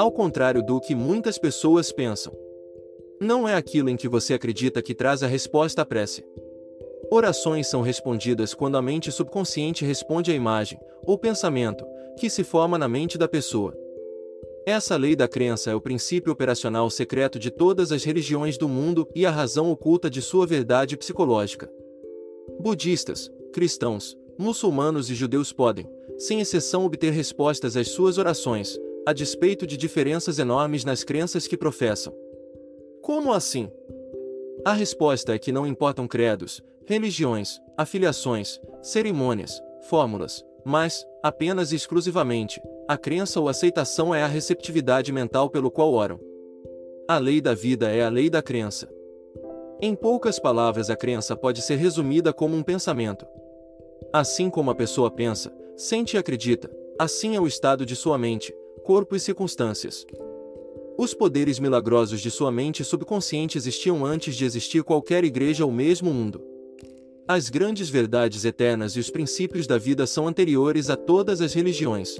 Ao contrário do que muitas pessoas pensam. Não é aquilo em que você acredita que traz a resposta à prece. Orações são respondidas quando a mente subconsciente responde à imagem, ou pensamento, que se forma na mente da pessoa. Essa lei da crença é o princípio operacional secreto de todas as religiões do mundo e a razão oculta de sua verdade psicológica. Budistas, cristãos, muçulmanos e judeus podem, sem exceção, obter respostas às suas orações, a despeito de diferenças enormes nas crenças que professam. Como assim? A resposta é que não importam credos, religiões, afiliações, cerimônias, fórmulas, mas, apenas e exclusivamente, a crença ou aceitação é a receptividade mental pelo qual oram. A lei da vida é a lei da crença. Em poucas palavras, a crença pode ser resumida como um pensamento. Assim como a pessoa pensa, sente e acredita, assim é o estado de sua mente, corpo e circunstâncias. Os poderes milagrosos de sua mente subconsciente existiam antes de existir qualquer igreja ou mesmo mundo. As grandes verdades eternas e os princípios da vida são anteriores a todas as religiões.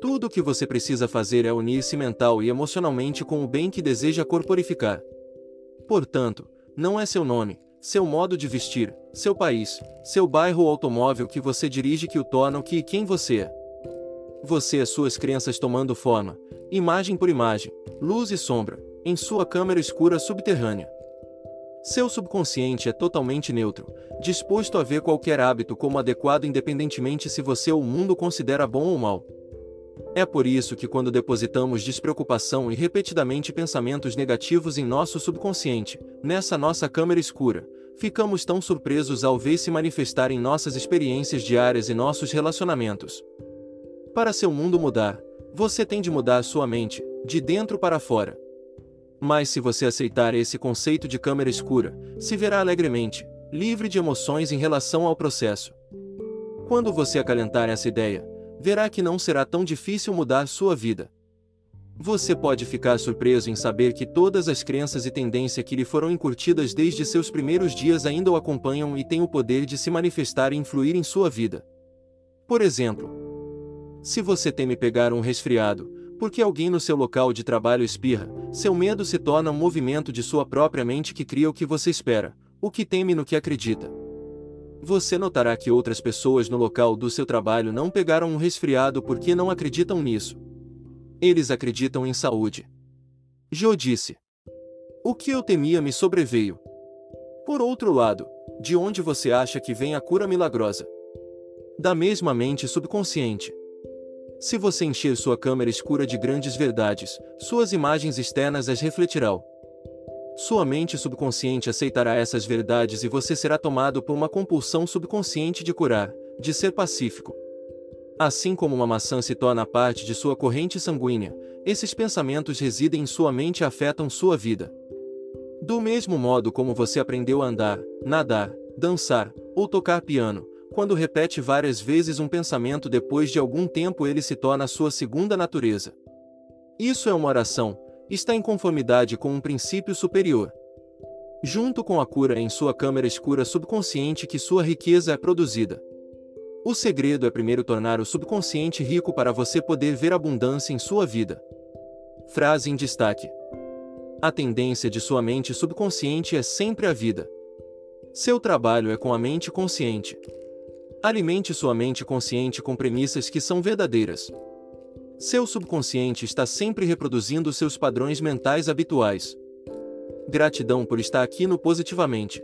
Tudo o que você precisa fazer é unir-se mental e emocionalmente com o bem que deseja corporificar. Portanto, não é seu nome, seu modo de vestir, seu país, seu bairro ou automóvel que você dirige que o tornam que e quem você é. Você é suas crenças tomando forma, imagem por imagem, luz e sombra, em sua câmara escura subterrânea. Seu subconsciente é totalmente neutro, disposto a ver qualquer hábito como adequado independentemente se você ou o mundo considera bom ou mal. É por isso que quando depositamos despreocupação e repetidamente pensamentos negativos em nosso subconsciente, nessa nossa câmara escura, ficamos tão surpresos ao ver se manifestar em nossas experiências diárias e nossos relacionamentos. Para seu mundo mudar, você tem de mudar sua mente, de dentro para fora. Mas se você aceitar esse conceito de câmera escura, se verá alegremente, livre de emoções em relação ao processo. Quando você acalentar essa ideia, verá que não será tão difícil mudar sua vida. Você pode ficar surpreso em saber que todas as crenças e tendências que lhe foram incutidas desde seus primeiros dias ainda o acompanham e têm o poder de se manifestar e influir em sua vida. Por exemplo, se você teme pegar um resfriado, porque alguém no seu local de trabalho espirra, seu medo se torna um movimento de sua própria mente que cria o que você espera, o que teme no que acredita. Você notará que outras pessoas no local do seu trabalho não pegaram um resfriado porque não acreditam nisso. Eles acreditam em saúde. Jo disse: O que eu temia me sobreveio. Por outro lado, de onde você acha que vem a cura milagrosa? Da mesma mente subconsciente. Se você encher sua câmera escura de grandes verdades, suas imagens externas as refletirão. Sua mente subconsciente aceitará essas verdades e você será tomado por uma compulsão subconsciente de curar, de ser pacífico. Assim como uma maçã se torna parte de sua corrente sanguínea, esses pensamentos residem em sua mente e afetam sua vida. Do mesmo modo como você aprendeu a andar, nadar, dançar ou tocar piano, quando repete várias vezes um pensamento depois de algum tempo ele se torna sua segunda natureza. Isso é uma oração, está em conformidade com um princípio superior. Junto com a cura em sua câmara escura subconsciente que sua riqueza é produzida. O segredo é primeiro tornar o subconsciente rico para você poder ver abundância em sua vida. Frase em destaque. A tendência de sua mente subconsciente é sempre a vida. Seu trabalho é com a mente consciente. Alimente sua mente consciente com premissas que são verdadeiras. Seu subconsciente está sempre reproduzindo seus padrões mentais habituais. Gratidão por estar aqui no Positivamente.